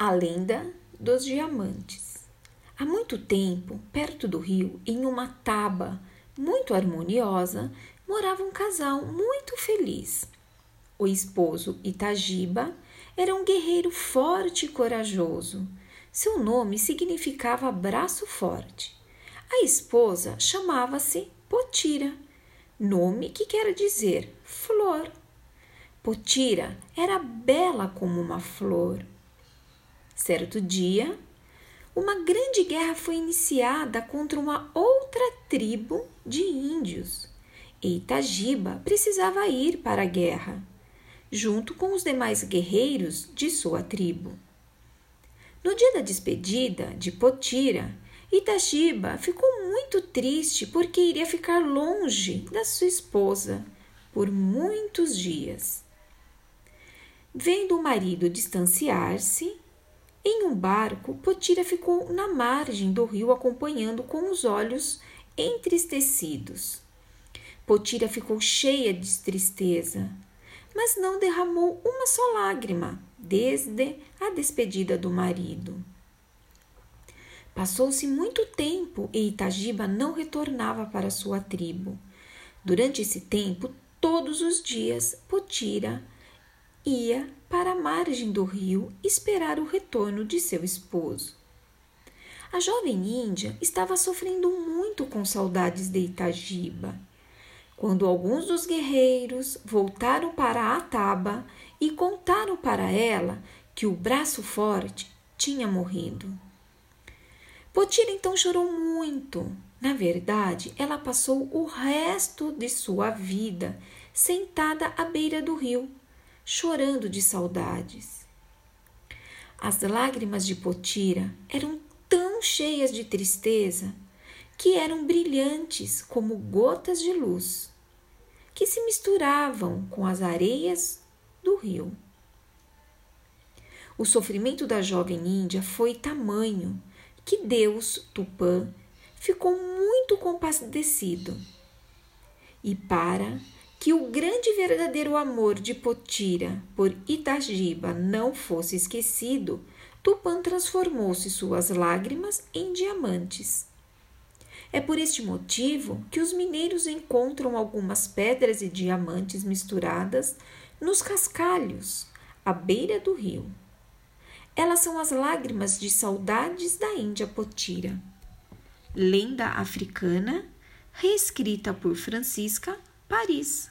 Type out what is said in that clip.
A lenda dos diamantes. Há muito tempo, perto do rio, em uma taba muito harmoniosa, morava um casal muito feliz. O esposo Itagiba era um guerreiro forte e corajoso. Seu nome significava braço forte. A esposa chamava-se Potira, nome que quer dizer flor. Potira era bela como uma flor. Certo dia, uma grande guerra foi iniciada contra uma outra tribo de índios. E Itagiba precisava ir para a guerra, junto com os demais guerreiros de sua tribo. No dia da despedida de Potira, Itagiba ficou muito triste porque iria ficar longe da sua esposa por muitos dias. Vendo o marido distanciar-se, em um barco, Potira ficou na margem do rio acompanhando com os olhos entristecidos. Potira ficou cheia de tristeza, mas não derramou uma só lágrima desde a despedida do marido. Passou-se muito tempo e Itagiba não retornava para sua tribo. Durante esse tempo, todos os dias, Potira ia para a margem do rio esperar o retorno de seu esposo. A jovem índia estava sofrendo muito com saudades de Itagiba. Quando alguns dos guerreiros voltaram para a taba e contaram para ela que o braço forte tinha morrido. Potira então chorou muito. Na verdade, ela passou o resto de sua vida sentada à beira do rio, chorando de saudades. As lágrimas de Potira eram tão cheias de tristeza que eram brilhantes como gotas de luz, que se misturavam com as areias do rio. O sofrimento da jovem índia foi tamanho que Deus, Tupã, ficou muito compadecido. E para que o grande e verdadeiro amor de Potira por Itagiba não fosse esquecido, Tupã transformou-se suas lágrimas em diamantes. É por este motivo que os mineiros encontram algumas pedras e diamantes misturadas nos cascalhos, à beira do rio. Elas são as lágrimas de saudades da Índia Potira. Lenda africana, reescrita por Francisca Paris.